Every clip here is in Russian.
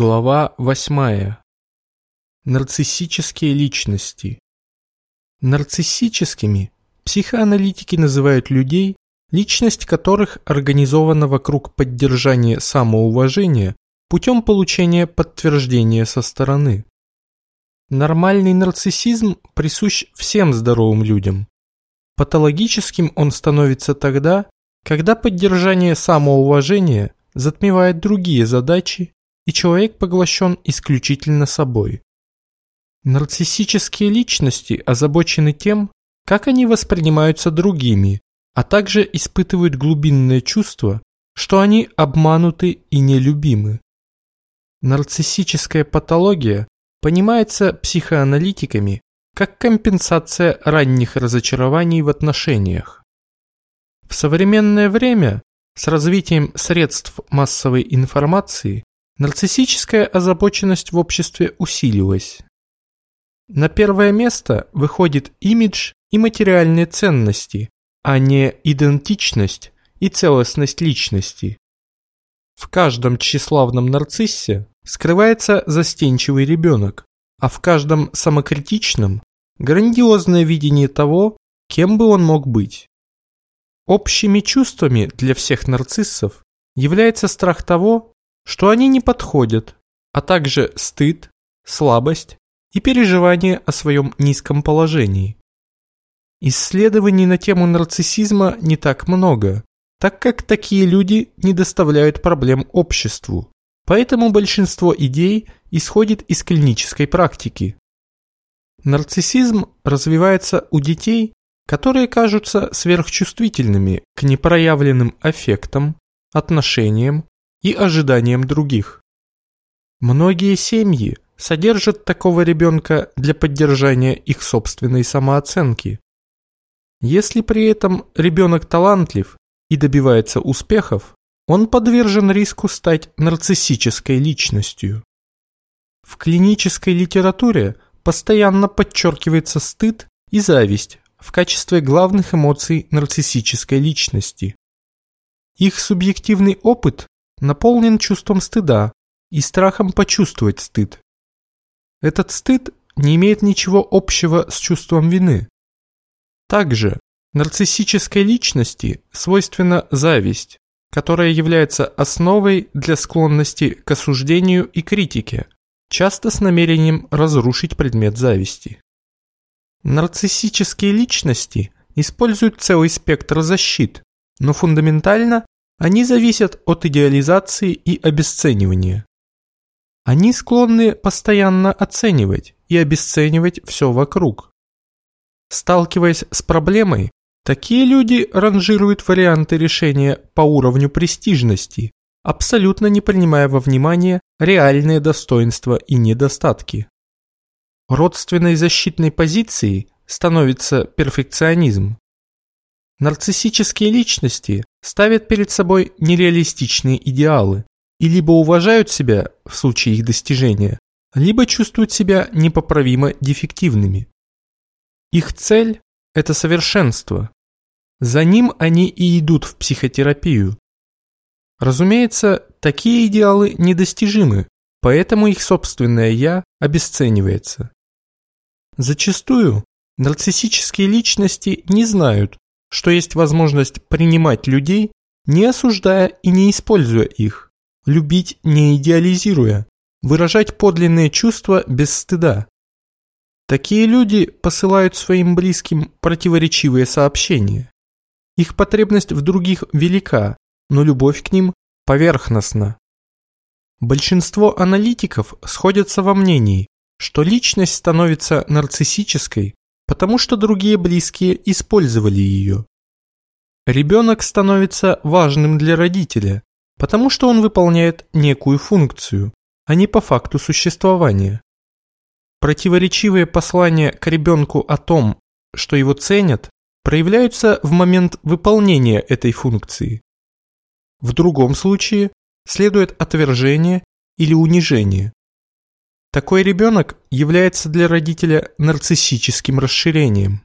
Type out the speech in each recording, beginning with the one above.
Глава 8. Нарциссические личности. Нарциссическими психоаналитики называют людей, личность которых организована вокруг поддержания самоуважения путем получения подтверждения со стороны. Нормальный нарциссизм присущ всем здоровым людям. Патологическим он становится тогда, когда поддержание самоуважения затмевает другие задачи и человек поглощен исключительно собой. Нарциссические личности озабочены тем, как они воспринимаются другими, а также испытывают глубинное чувство, что они обмануты и нелюбимы. Нарциссическая патология понимается психоаналитиками как компенсация ранних разочарований в отношениях. В современное время с развитием средств массовой информации Нарциссическая озабоченность в обществе усилилась. На первое место выходит имидж и материальные ценности, а не идентичность и целостность личности. В каждом тщеславном нарциссе скрывается застенчивый ребенок, а в каждом самокритичном – грандиозное видение того, кем бы он мог быть. Общими чувствами для всех нарциссов является страх того, что они не подходят, а также стыд, слабость и переживание о своем низком положении. Исследований на тему нарциссизма не так много, так как такие люди не доставляют проблем обществу, поэтому большинство идей исходит из клинической практики. Нарциссизм развивается у детей, которые кажутся сверхчувствительными к непроявленным аффектам, отношениям и ожиданиям других. Многие семьи содержат такого ребенка для поддержания их собственной самооценки. Если при этом ребенок талантлив и добивается успехов, он подвержен риску стать нарциссической личностью. В клинической литературе постоянно подчеркивается стыд и зависть в качестве главных эмоций нарциссической личности. Их субъективный опыт наполнен чувством стыда и страхом почувствовать стыд. Этот стыд не имеет ничего общего с чувством вины. Также нарциссической личности свойственна зависть, которая является основой для склонности к осуждению и критике, часто с намерением разрушить предмет зависти. Нарциссические личности используют целый спектр защит, но фундаментально они зависят от идеализации и обесценивания. Они склонны постоянно оценивать и обесценивать все вокруг. Сталкиваясь с проблемой, такие люди ранжируют варианты решения по уровню престижности, абсолютно не принимая во внимание реальные достоинства и недостатки. Родственной защитной позицией становится перфекционизм. Нарциссические личности ставят перед собой нереалистичные идеалы и либо уважают себя в случае их достижения, либо чувствуют себя непоправимо дефективными. Их цель – это совершенство. За ним они и идут в психотерапию. Разумеется, такие идеалы недостижимы, поэтому их собственное «я» обесценивается. Зачастую нарциссические личности не знают, что есть возможность принимать людей, не осуждая и не используя их, любить не идеализируя, выражать подлинные чувства без стыда. Такие люди посылают своим близким противоречивые сообщения. Их потребность в других велика, но любовь к ним поверхностна. Большинство аналитиков сходятся во мнении, что личность становится нарциссической, потому что другие близкие использовали ее. Ребенок становится важным для родителя, потому что он выполняет некую функцию, а не по факту существования. Противоречивые послания к ребенку о том, что его ценят, проявляются в момент выполнения этой функции. В другом случае следует отвержение или унижение. Такой ребенок является для родителя нарциссическим расширением.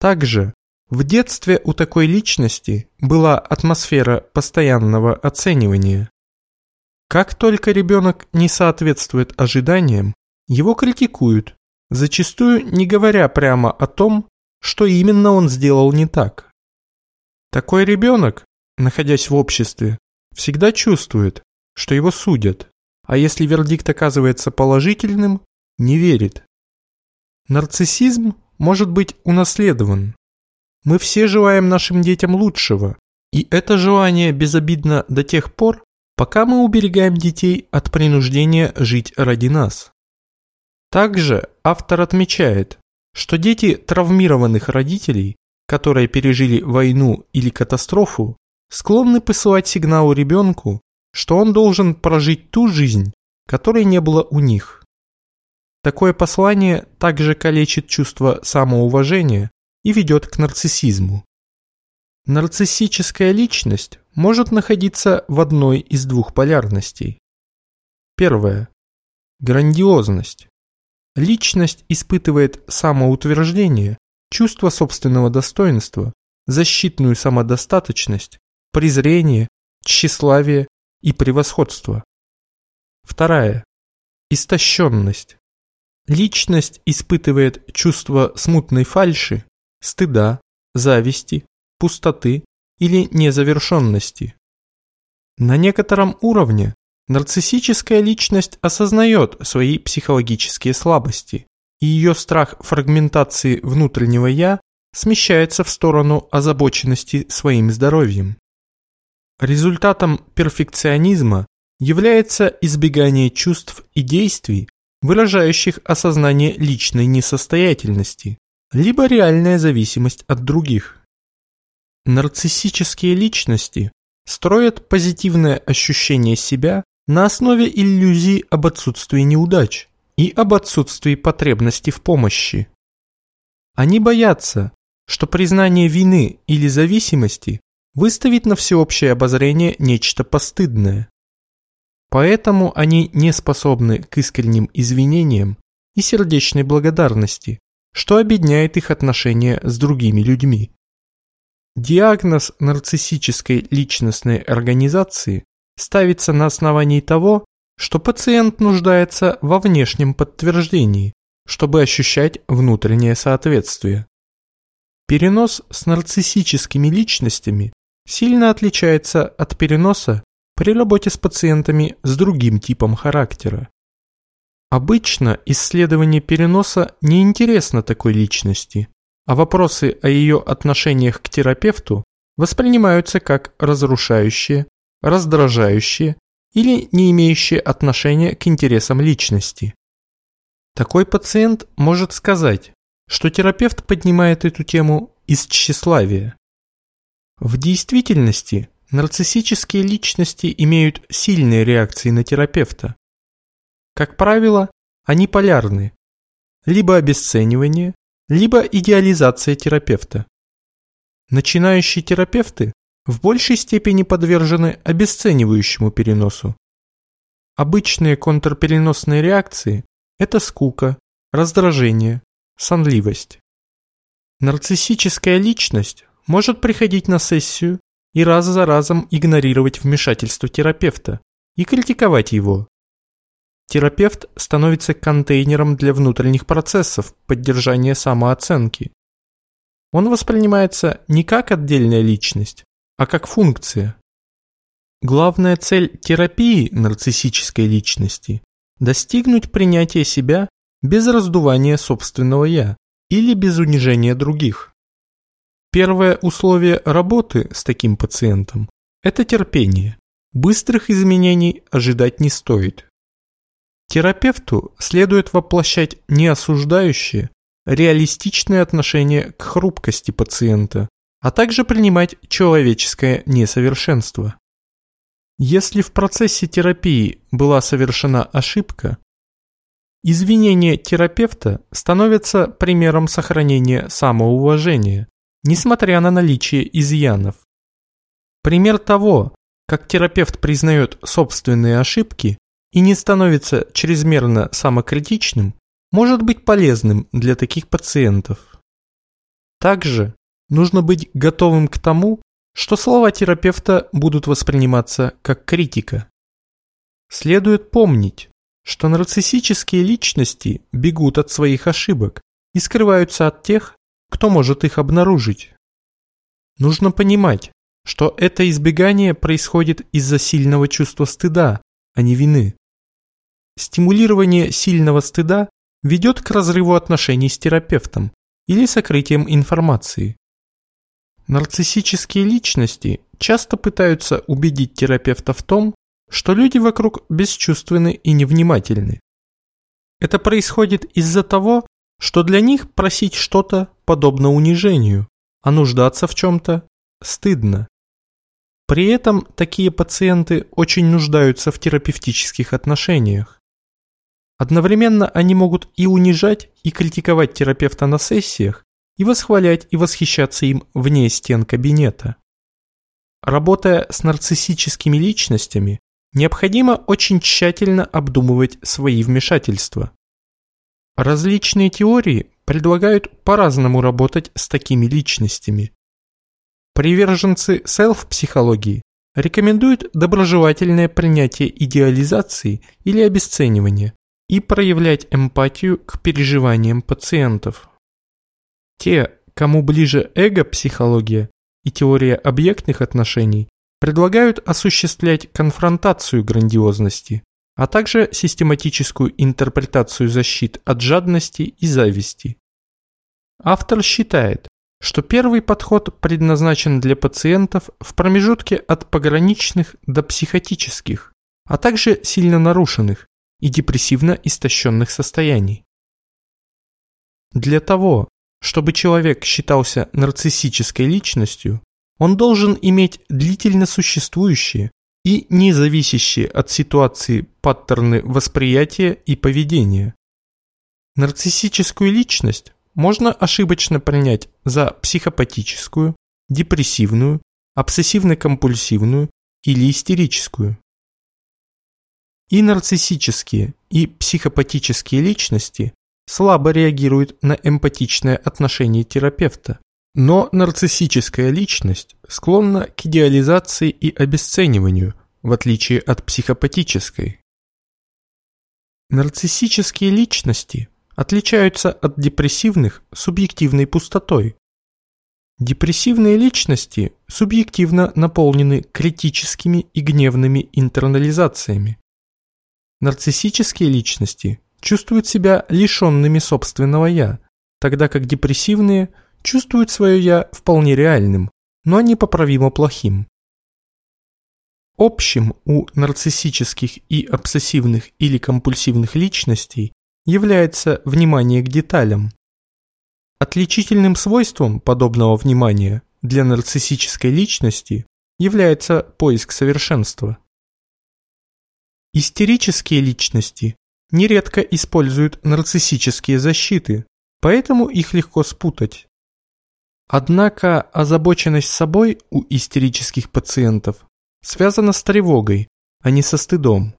Также в детстве у такой личности была атмосфера постоянного оценивания. Как только ребенок не соответствует ожиданиям, его критикуют, зачастую не говоря прямо о том, что именно он сделал не так. Такой ребенок, находясь в обществе, всегда чувствует, что его судят, а если вердикт оказывается положительным, не верит. Нарциссизм может быть унаследован. Мы все желаем нашим детям лучшего, и это желание безобидно до тех пор, пока мы уберегаем детей от принуждения жить ради нас. Также автор отмечает, что дети травмированных родителей, которые пережили войну или катастрофу, склонны посылать сигнал ребенку, что он должен прожить ту жизнь, которой не было у них. Такое послание также калечит чувство самоуважения и ведет к нарциссизму. Нарциссическая личность может находиться в одной из двух полярностей. Первое. Грандиозность. Личность испытывает самоутверждение, чувство собственного достоинства, защитную самодостаточность, презрение, тщеславие и превосходство. Вторая. Истощенность. Личность испытывает чувство смутной фальши, стыда, зависти, пустоты или незавершенности. На некотором уровне нарциссическая личность осознает свои психологические слабости, и ее страх фрагментации внутреннего «я» смещается в сторону озабоченности своим здоровьем. Результатом перфекционизма является избегание чувств и действий, выражающих осознание личной несостоятельности, либо реальная зависимость от других. Нарциссические личности строят позитивное ощущение себя на основе иллюзий об отсутствии неудач и об отсутствии потребности в помощи. Они боятся, что признание вины или зависимости выставит на всеобщее обозрение нечто постыдное. Поэтому они не способны к искренним извинениям и сердечной благодарности, что обедняет их отношения с другими людьми. Диагноз нарциссической личностной организации ставится на основании того, что пациент нуждается во внешнем подтверждении, чтобы ощущать внутреннее соответствие. Перенос с нарциссическими личностями сильно отличается от переноса при работе с пациентами с другим типом характера. Обычно исследование переноса не интересно такой личности, а вопросы о ее отношениях к терапевту воспринимаются как разрушающие, раздражающие или не имеющие отношения к интересам личности. Такой пациент может сказать, что терапевт поднимает эту тему из тщеславия. В действительности нарциссические личности имеют сильные реакции на терапевта. Как правило, они полярны. Либо обесценивание, либо идеализация терапевта. Начинающие терапевты в большей степени подвержены обесценивающему переносу. Обычные контрпереносные реакции – это скука, раздражение, сонливость. Нарциссическая личность может приходить на сессию и раз за разом игнорировать вмешательство терапевта и критиковать его, Терапевт становится контейнером для внутренних процессов поддержания самооценки. Он воспринимается не как отдельная личность, а как функция. Главная цель терапии нарциссической личности – достигнуть принятия себя без раздувания собственного «я» или без унижения других. Первое условие работы с таким пациентом – это терпение. Быстрых изменений ожидать не стоит. Терапевту следует воплощать не осуждающее, реалистичное отношение к хрупкости пациента, а также принимать человеческое несовершенство. Если в процессе терапии была совершена ошибка, извинения терапевта становятся примером сохранения самоуважения, несмотря на наличие изъянов. Пример того, как терапевт признает собственные ошибки, и не становится чрезмерно самокритичным, может быть полезным для таких пациентов. Также нужно быть готовым к тому, что слова терапевта будут восприниматься как критика. Следует помнить, что нарциссические личности бегут от своих ошибок и скрываются от тех, кто может их обнаружить. Нужно понимать, что это избегание происходит из-за сильного чувства стыда, а не вины. Стимулирование сильного стыда ведет к разрыву отношений с терапевтом или сокрытием информации. Нарциссические личности часто пытаются убедить терапевта в том, что люди вокруг бесчувственны и невнимательны. Это происходит из-за того, что для них просить что-то подобно унижению, а нуждаться в чем-то стыдно. При этом такие пациенты очень нуждаются в терапевтических отношениях. Одновременно они могут и унижать, и критиковать терапевта на сессиях, и восхвалять и восхищаться им вне стен кабинета. Работая с нарциссическими личностями, необходимо очень тщательно обдумывать свои вмешательства. Различные теории предлагают по-разному работать с такими личностями. Приверженцы селф-психологии рекомендуют доброжелательное принятие идеализации или обесценивания и проявлять эмпатию к переживаниям пациентов. Те, кому ближе эго-психология и теория объектных отношений, предлагают осуществлять конфронтацию грандиозности, а также систематическую интерпретацию защит от жадности и зависти. Автор считает, что первый подход предназначен для пациентов в промежутке от пограничных до психотических, а также сильно нарушенных и депрессивно истощенных состояний. Для того, чтобы человек считался нарциссической личностью, он должен иметь длительно существующие и не зависящие от ситуации паттерны восприятия и поведения. Нарциссическую личность можно ошибочно принять за психопатическую, депрессивную, обсессивно-компульсивную или истерическую. И нарциссические, и психопатические личности слабо реагируют на эмпатичное отношение терапевта. Но нарциссическая личность склонна к идеализации и обесцениванию, в отличие от психопатической. Нарциссические личности отличаются от депрессивных субъективной пустотой. Депрессивные личности субъективно наполнены критическими и гневными интернализациями. Нарциссические личности чувствуют себя лишенными собственного «я», тогда как депрессивные чувствуют свое «я» вполне реальным, но непоправимо плохим. Общим у нарциссических и обсессивных или компульсивных личностей является внимание к деталям. Отличительным свойством подобного внимания для нарциссической личности является поиск совершенства. Истерические личности нередко используют нарциссические защиты, поэтому их легко спутать. Однако озабоченность собой у истерических пациентов связана с тревогой, а не со стыдом.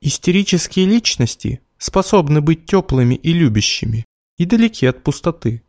Истерические личности способны быть теплыми и любящими и далеки от пустоты.